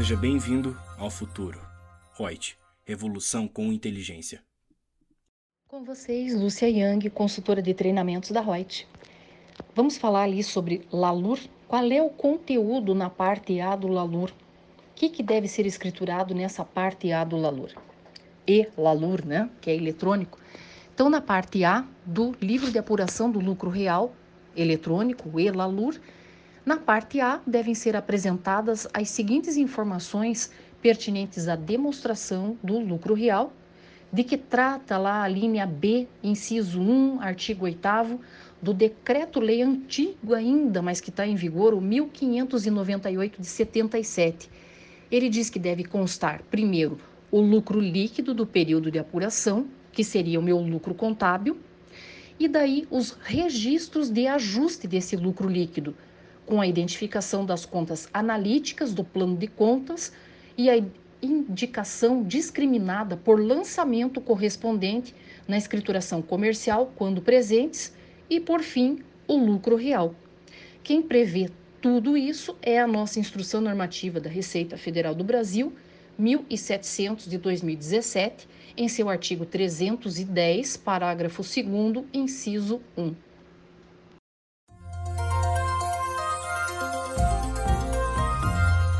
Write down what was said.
Seja bem-vindo ao futuro. Reut, revolução com inteligência. Com vocês, Lúcia Yang, consultora de treinamentos da Reut. Vamos falar ali sobre Lalur. Qual é o conteúdo na parte A do Lalur? O que, que deve ser escriturado nessa parte A do Lalur? E Lalur, né? Que é eletrônico. Então, na parte A do livro de apuração do lucro real eletrônico, o E-Lalur, na parte A devem ser apresentadas as seguintes informações pertinentes à demonstração do lucro real, de que trata lá a linha B, inciso 1, artigo 8 do decreto-lei antigo ainda, mas que está em vigor, o 1598 de 77. Ele diz que deve constar, primeiro, o lucro líquido do período de apuração, que seria o meu lucro contábil, e daí os registros de ajuste desse lucro líquido, com a identificação das contas analíticas do plano de contas e a indicação discriminada por lançamento correspondente na escrituração comercial, quando presentes, e, por fim, o lucro real. Quem prevê tudo isso é a nossa Instrução Normativa da Receita Federal do Brasil, 1700 de 2017, em seu artigo 310, parágrafo 2, inciso 1.